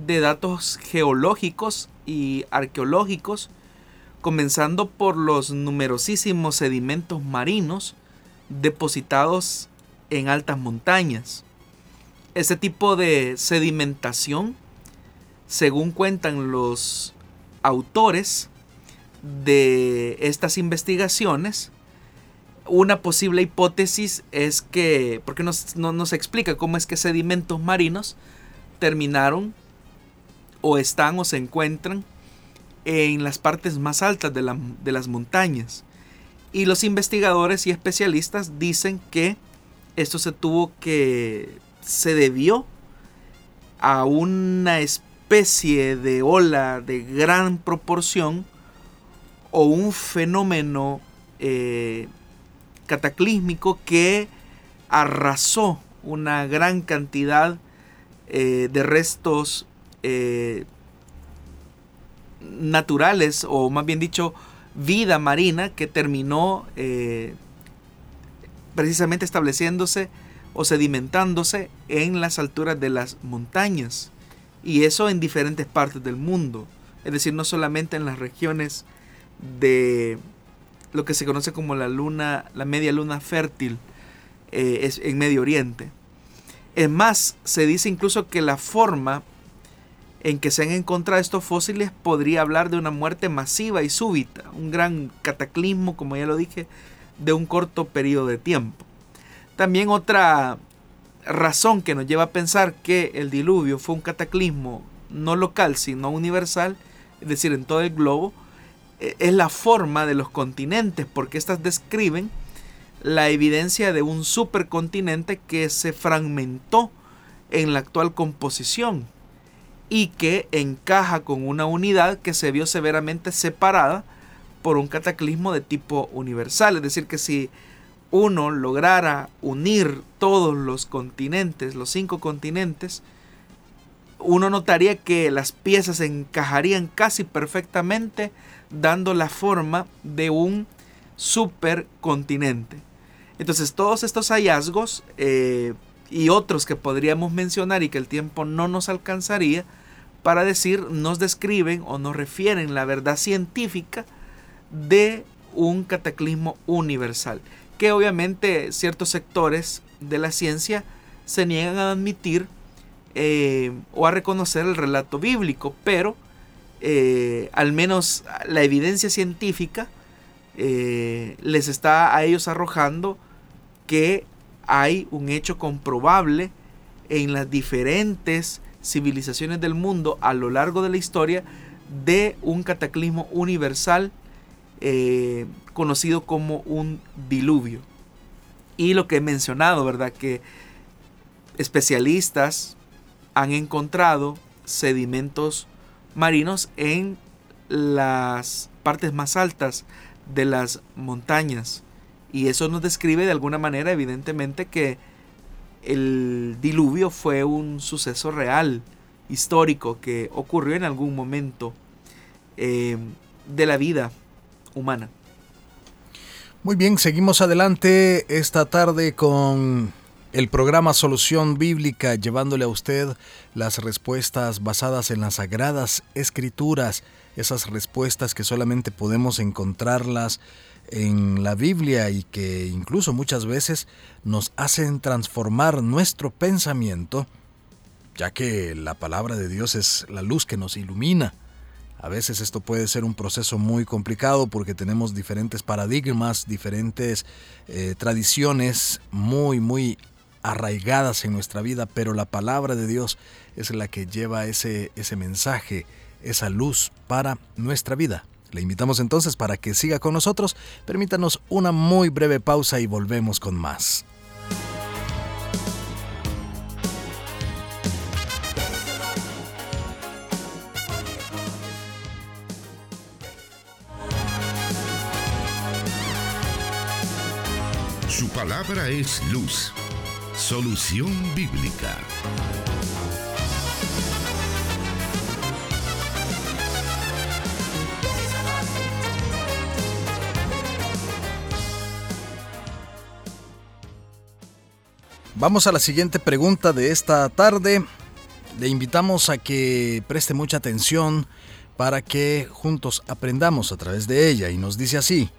de datos geológicos y arqueológicos, comenzando por los numerosísimos sedimentos marinos depositados en altas montañas. Este tipo de sedimentación, según cuentan los autores de estas investigaciones, una posible hipótesis es que, porque no nos explica cómo es que sedimentos marinos terminaron o están o se encuentran en las partes más altas de, de las montañas. Y los investigadores y especialistas dicen que esto se tuvo que, se debió a una especie de ola de gran proporción o un fenómeno eh, cataclísmico que arrasó una gran cantidad eh, de restos eh, naturales o más bien dicho vida marina que terminó precisamente estableciéndose o sedimentándose en las alturas de las montañas. Y eso en diferentes partes del mundo. Es decir, no solamente en las regiones de lo que se conoce como la luna, la media luna fértil eh, es en Medio Oriente. Es más, se dice incluso que la forma en que se han encontrado estos fósiles podría hablar de una muerte masiva y súbita, un gran cataclismo, como ya lo dije, de un corto periodo de tiempo. También otra razón que nos lleva a pensar que el diluvio fue un cataclismo no local, sino universal, es decir, en todo el globo, e, es la forma de los continentes, porque éstas describen la evidencia de un supercontinente que se fragmentó en la actual composición y que encaja con una unidad que se vio severamente separada por un cataclismo de tipo universal. Es decir, que si uno lograra unir todos los continentes, los cinco continentes, uno notaría que las piezas encajarían casi perfectamente dando la forma de un supercontinente. Entonces todos estos hallazgos eh, y otros que podríamos mencionar y que el tiempo no nos alcanzaría para decir, nos describen o nos refieren la verdad científica de un cataclismo universal, que obviamente ciertos sectores de la ciencia se niegan a admitir eh, o a reconocer el relato bíblico, pero eh, al menos la evidencia científica eh, les está a ellos arrojando que hay un hecho comprobable en las diferentes civilizaciones del mundo a lo largo de la historia de un cataclismo universal eh, conocido como un diluvio. Y lo que he mencionado, ¿verdad? Que especialistas han encontrado sedimentos marinos en las partes más altas de las montañas. Y eso nos describe de alguna manera, evidentemente, que el diluvio fue un suceso real, histórico, que ocurrió en algún momento eh, de la vida humana. Muy bien, seguimos adelante esta tarde con el programa Solución Bíblica, llevándole a usted las respuestas basadas en las sagradas escrituras, esas respuestas que solamente podemos encontrarlas en la Biblia y que incluso muchas veces nos hacen transformar nuestro pensamiento, ya que la palabra de Dios es la luz que nos ilumina. A veces esto puede ser un proceso muy complicado porque tenemos diferentes paradigmas, diferentes eh, tradiciones muy, muy arraigadas en nuestra vida, pero la palabra de Dios es la que lleva ese, ese mensaje, esa luz para nuestra vida. Le invitamos entonces para que siga con nosotros. Permítanos una muy breve pausa y volvemos con más. Su palabra es luz. Solución bíblica. Vamos a la siguiente pregunta de esta tarde. Le invitamos a que preste mucha atención para que juntos aprendamos a través de ella. Y nos dice así.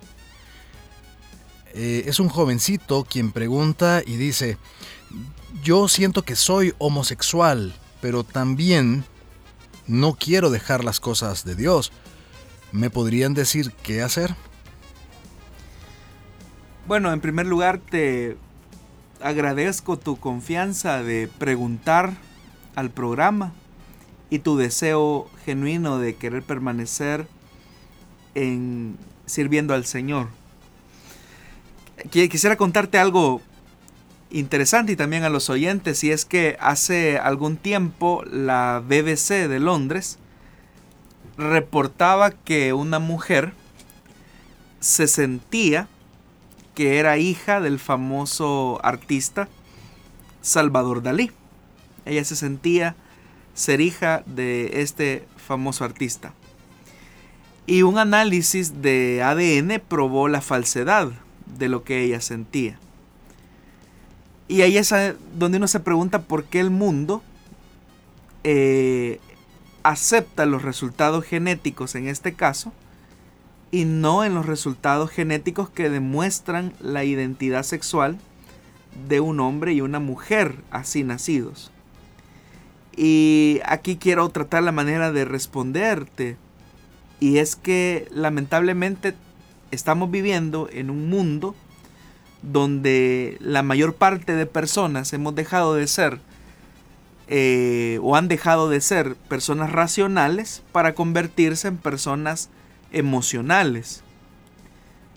Eh, es un jovencito quien pregunta y dice, yo siento que soy homosexual, pero también no quiero dejar las cosas de Dios. ¿Me podrían decir qué hacer? Bueno, en primer lugar te agradezco tu confianza de preguntar al programa y tu deseo genuino de querer permanecer en sirviendo al Señor. Quisiera contarte algo interesante y también a los oyentes, y es que hace algún tiempo la BBC de Londres reportaba que una mujer se sentía que era hija del famoso artista Salvador Dalí. Ella se sentía ser hija de este famoso artista. Y un análisis de ADN probó la falsedad de lo que ella sentía. Y ahí es donde uno se pregunta por qué el mundo eh, acepta los resultados genéticos en este caso y no en los resultados genéticos que demuestran la identidad sexual de un hombre y una mujer así nacidos. Y aquí quiero tratar la manera de responderte. Y es que lamentablemente estamos viviendo en un mundo donde la mayor parte de personas hemos dejado de ser eh, o han dejado de ser personas racionales para convertirse en personas emocionales.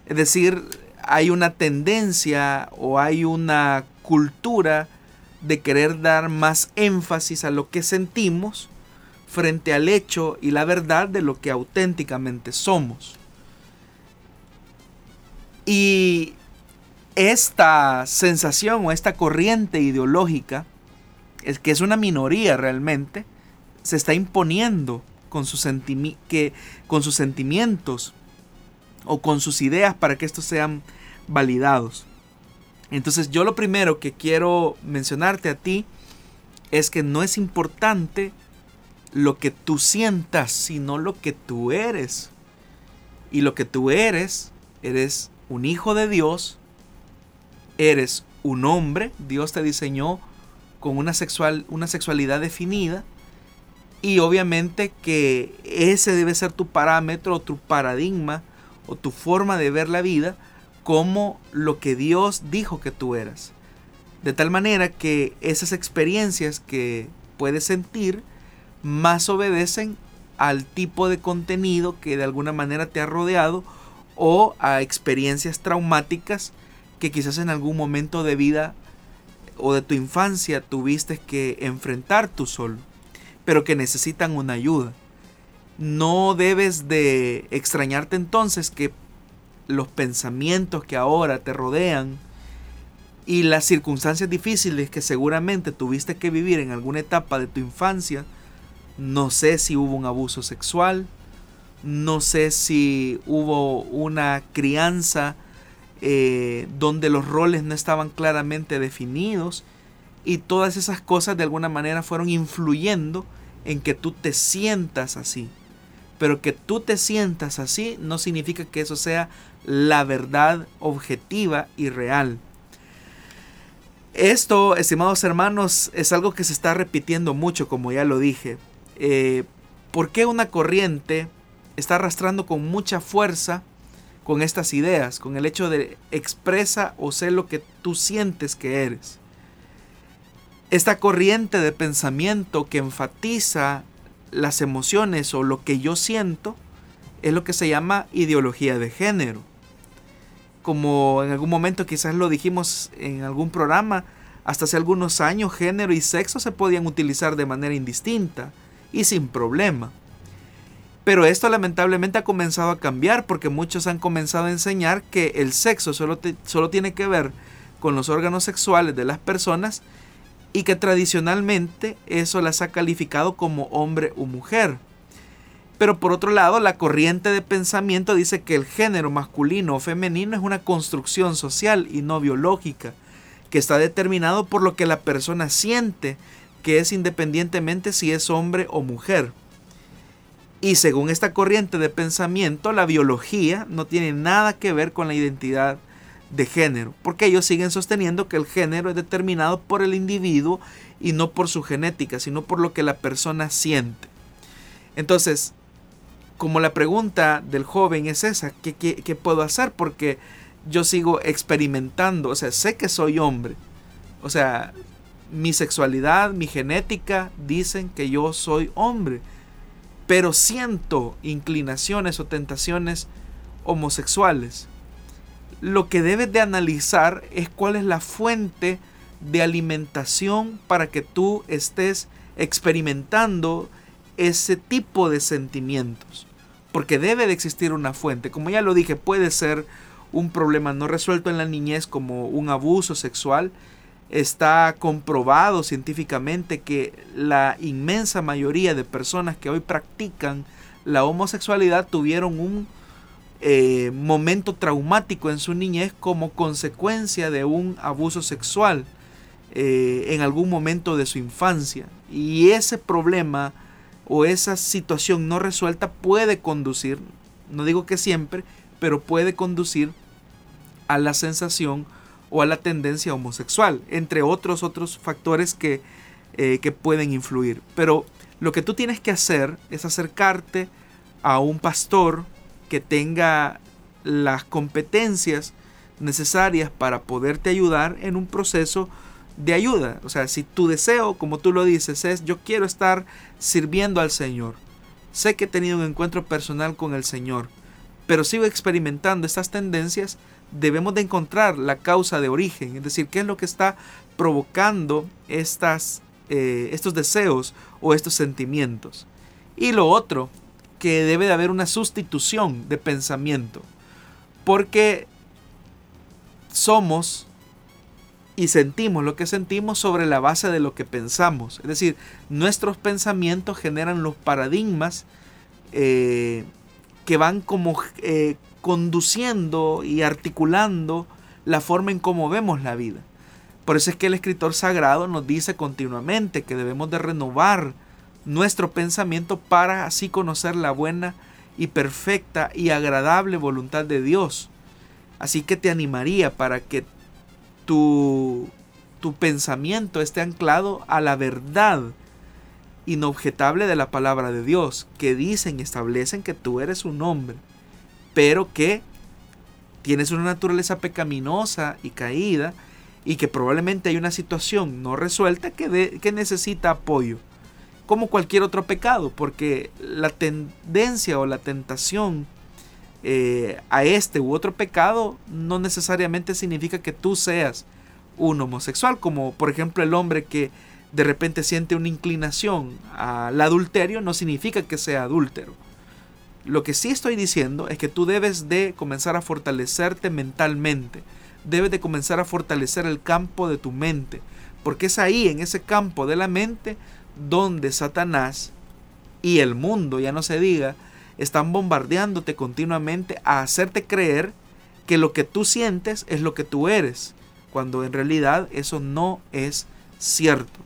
Es decir, hay una tendencia o hay una cultura de querer dar más énfasis a lo que sentimos frente al hecho y la verdad de lo que auténticamente somos. Y esta sensación o esta corriente ideológica, es que es una minoría realmente, se está imponiendo con sus, que, con sus sentimientos o con sus ideas para que estos sean validados. Entonces yo lo primero que quiero mencionarte a ti es que no es importante lo que tú sientas, sino lo que tú eres. Y lo que tú eres, eres un hijo de Dios, eres un hombre, Dios te diseñó con una, sexual, una sexualidad definida, y obviamente que ese debe ser tu parámetro o tu paradigma o tu forma de ver la vida como lo que Dios dijo que tú eras. De tal manera que esas experiencias que puedes sentir más obedecen al tipo de contenido que de alguna manera te ha rodeado o a experiencias traumáticas que quizás en algún momento de vida o de tu infancia tuviste que enfrentar tú solo, pero que necesitan una ayuda. No debes de extrañarte entonces que los pensamientos que ahora te rodean y las circunstancias difíciles que seguramente tuviste que vivir en alguna etapa de tu infancia, no sé si hubo un abuso sexual, no sé si hubo una crianza eh, donde los roles no estaban claramente definidos y todas esas cosas de alguna manera fueron influyendo en que tú te sientas así. Pero que tú te sientas así no significa que eso sea la verdad objetiva y real. Esto, estimados hermanos, es algo que se está repitiendo mucho, como ya lo dije. Eh, ¿Por qué una corriente está arrastrando con mucha fuerza con estas ideas, con el hecho de expresa o sé lo que tú sientes que eres? Esta corriente de pensamiento que enfatiza las emociones o lo que yo siento es lo que se llama ideología de género. Como en algún momento quizás lo dijimos en algún programa, hasta hace algunos años género y sexo se podían utilizar de manera indistinta y sin problema. Pero esto lamentablemente ha comenzado a cambiar porque muchos han comenzado a enseñar que el sexo solo, solo tiene que ver con los órganos sexuales de las personas y que tradicionalmente eso las ha calificado como hombre o mujer. Pero por otro lado, la corriente de pensamiento dice que el género masculino o femenino es una construcción social y no biológica, que está determinado por lo que la persona siente, que es independientemente si es hombre o mujer. Y según esta corriente de pensamiento, la biología no tiene nada que ver con la identidad de género, porque ellos siguen sosteniendo que el género es determinado por el individuo y no por su genética, sino por lo que la persona siente. Entonces, como la pregunta del joven es esa, ¿qué, qué, puedo hacer? Porque yo sigo experimentando, o sea, sé que soy hombre, o sea, mi sexualidad, mi genética dicen que yo soy hombre, pero siento inclinaciones o tentaciones homosexuales lo que debes de analizar es cuál es la fuente de alimentación para que tú estés experimentando ese tipo de sentimientos. Porque debe de existir una fuente. Como ya lo dije, puede ser un problema no resuelto en la niñez como un abuso sexual. Está comprobado científicamente que la inmensa mayoría de personas que hoy practican la homosexualidad tuvieron un eh, momento traumático en su niñez como consecuencia de un abuso sexual eh, en algún momento de su infancia. Y ese problema o esa situación no resuelta puede conducir, no digo que siempre, pero puede conducir a la sensación o a la tendencia homosexual, entre otros otros factores que, eh, que pueden influir. Pero lo que tú tienes que hacer es acercarte a un pastor, que tenga las competencias necesarias para poderte ayudar en un proceso de ayuda. O sea, si tu deseo, como tú lo dices, es yo quiero estar sirviendo al Señor. Sé que he tenido un encuentro personal con el Señor, pero sigo experimentando estas tendencias, debemos de encontrar la causa de origen, es decir, qué es lo que está provocando estas, eh, estos deseos o estos sentimientos. Y lo otro, que debe de haber una sustitución de pensamiento, porque somos y sentimos lo que sentimos sobre la base de lo que pensamos. Es decir, nuestros pensamientos generan los paradigmas eh, que van como eh, conduciendo y articulando la forma en cómo vemos la vida. Por eso es que el escritor sagrado nos dice continuamente que debemos de renovar nuestro pensamiento para así conocer la buena y perfecta y agradable voluntad de Dios. Así que te animaría para que tu, tu pensamiento esté anclado a la verdad inobjetable de la palabra de Dios, que dicen y establecen que tú eres un hombre, pero que tienes una naturaleza pecaminosa y caída y que probablemente hay una situación no resuelta que, que necesita apoyo, como cualquier otro pecado, porque la tendencia o la tentación eh, a este u otro pecado no necesariamente significa que tú seas un homosexual, como por ejemplo el hombre que de repente siente una inclinación al adulterio no significa que sea adúltero. Lo que sí estoy diciendo es que tú debes de comenzar a fortalecerte mentalmente, debes de comenzar a fortalecer el campo de tu mente, porque es ahí, en ese campo de la mente, donde Satanás y el mundo, ya no se diga, están bombardeándote continuamente a hacerte creer que lo que tú sientes es lo que tú eres, cuando en realidad eso no es cierto.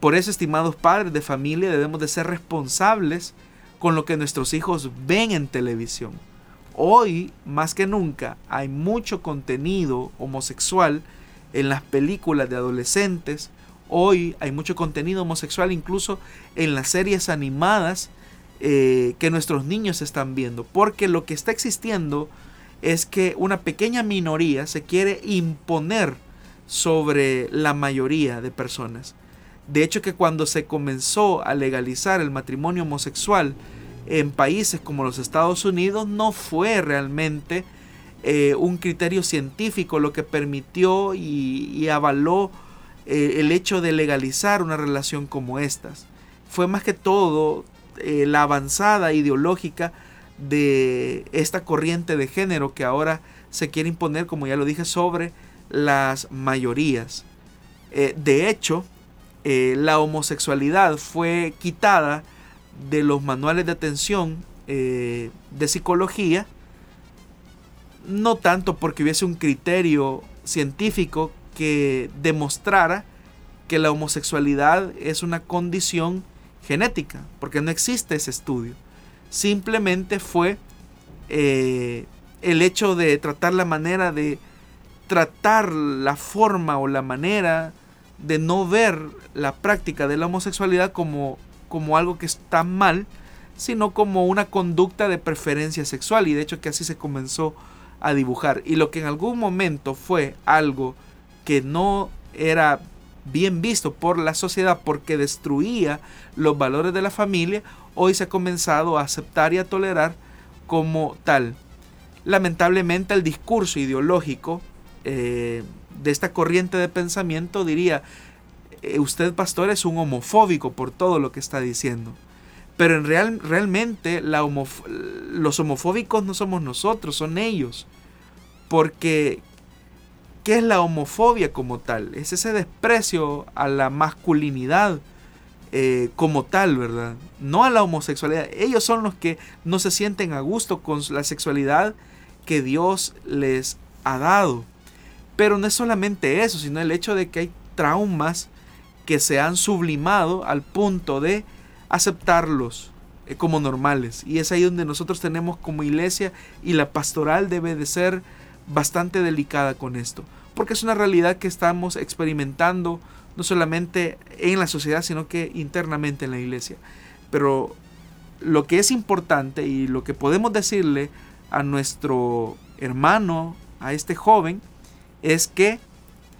Por eso, estimados padres de familia, debemos de ser responsables con lo que nuestros hijos ven en televisión. Hoy, más que nunca, hay mucho contenido homosexual en las películas de adolescentes. Hoy hay mucho contenido homosexual incluso en las series animadas eh, que nuestros niños están viendo. Porque lo que está existiendo es que una pequeña minoría se quiere imponer sobre la mayoría de personas. De hecho que cuando se comenzó a legalizar el matrimonio homosexual en países como los Estados Unidos no fue realmente eh, un criterio científico lo que permitió y, avaló eh, el hecho de legalizar una relación como estas. Fue más que todo eh, la avanzada ideológica de esta corriente de género que ahora se quiere imponer, como ya lo dije, sobre las mayorías. Eh, de hecho, la homosexualidad fue quitada de los manuales de atención de psicología, no tanto porque hubiese un criterio científico que demostrara que la homosexualidad es una condición genética, porque no existe ese estudio. Simplemente fue eh, el hecho de tratar la manera de tratar la forma o la manera de no ver la práctica de la homosexualidad como, como algo que está mal, sino como una conducta de preferencia sexual. Y de hecho que así se comenzó a dibujar. Y lo que en algún momento fue algo que no era bien visto por la sociedad porque destruía los valores de la familia, hoy se ha comenzado a aceptar y a tolerar como tal. Lamentablemente el discurso ideológico eh, de esta corriente de pensamiento diría, eh, usted pastor es un homofóbico por todo lo que está diciendo. Pero en real, realmente los homofóbicos no somos nosotros, son ellos. Porque ¿Qué es la homofobia como tal? Es ese desprecio a la masculinidad eh, como tal, ¿verdad? No a la homosexualidad. Ellos son los que no se sienten a gusto con la sexualidad que Dios les ha dado. Pero no es solamente eso, sino el hecho de que hay traumas que se han sublimado al punto de aceptarlos eh, como normales. Y es ahí donde nosotros tenemos como iglesia y la pastoral debe de ser bastante delicada con esto, porque es una realidad que estamos experimentando no solamente en la sociedad, sino que internamente en la iglesia. Pero lo que es importante y lo que podemos decirle a nuestro hermano, a este joven, es que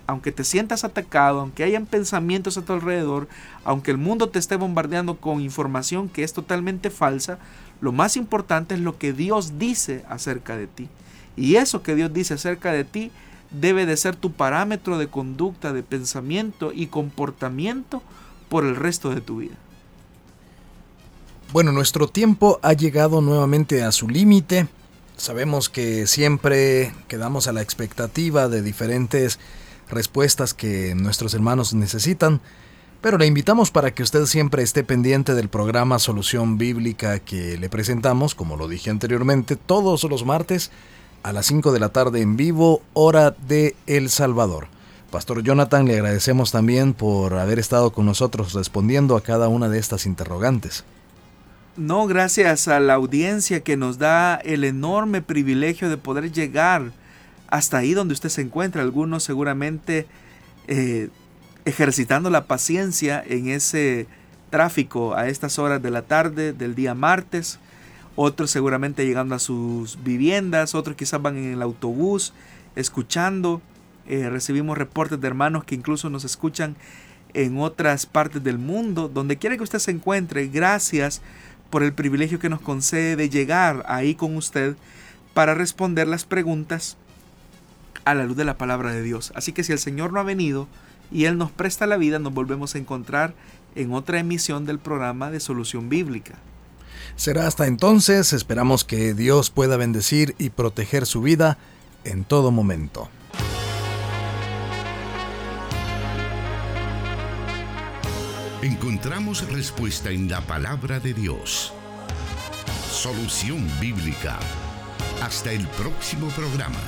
aunque te sientas atacado, aunque hayan pensamientos a tu alrededor, aunque el mundo te esté bombardeando con información que es totalmente falsa, Lo más importante es lo que Dios dice acerca de ti. Y eso que Dios dice acerca de ti debe de ser tu parámetro de conducta, de pensamiento y comportamiento por el resto de tu vida. Bueno, nuestro tiempo ha llegado nuevamente a su límite. Sabemos que siempre quedamos a la expectativa de diferentes respuestas que nuestros hermanos necesitan, pero le invitamos para que usted siempre esté pendiente del programa Solución Bíblica que le presentamos, como lo dije anteriormente, todos los martes a las 5 de la tarde en vivo, hora de El Salvador. Pastor Jonathan, le agradecemos también por haber estado con nosotros respondiendo a cada una de estas interrogantes. No, gracias a la audiencia que nos da el enorme privilegio de poder llegar hasta ahí donde usted se encuentra. Algunos seguramente eh, ejercitando la paciencia en ese tráfico a estas horas de la tarde del día martes. Otros seguramente llegando a sus viviendas. Otros quizás van en el autobús escuchando. Eh, recibimos reportes de hermanos que incluso nos escuchan en otras partes del mundo. Donde quiera que usted se encuentre, gracias por el privilegio que nos concede de llegar ahí con usted para responder las preguntas a la luz de la palabra de Dios. Así que si el Señor no ha venido y Él nos presta la vida, nos volvemos a encontrar en otra emisión del programa de Solución Bíblica. Será hasta entonces, esperamos que Dios pueda bendecir y proteger su vida en todo momento. Encontramos respuesta en la palabra de Dios. Solución Bíblica. Hasta el próximo programa.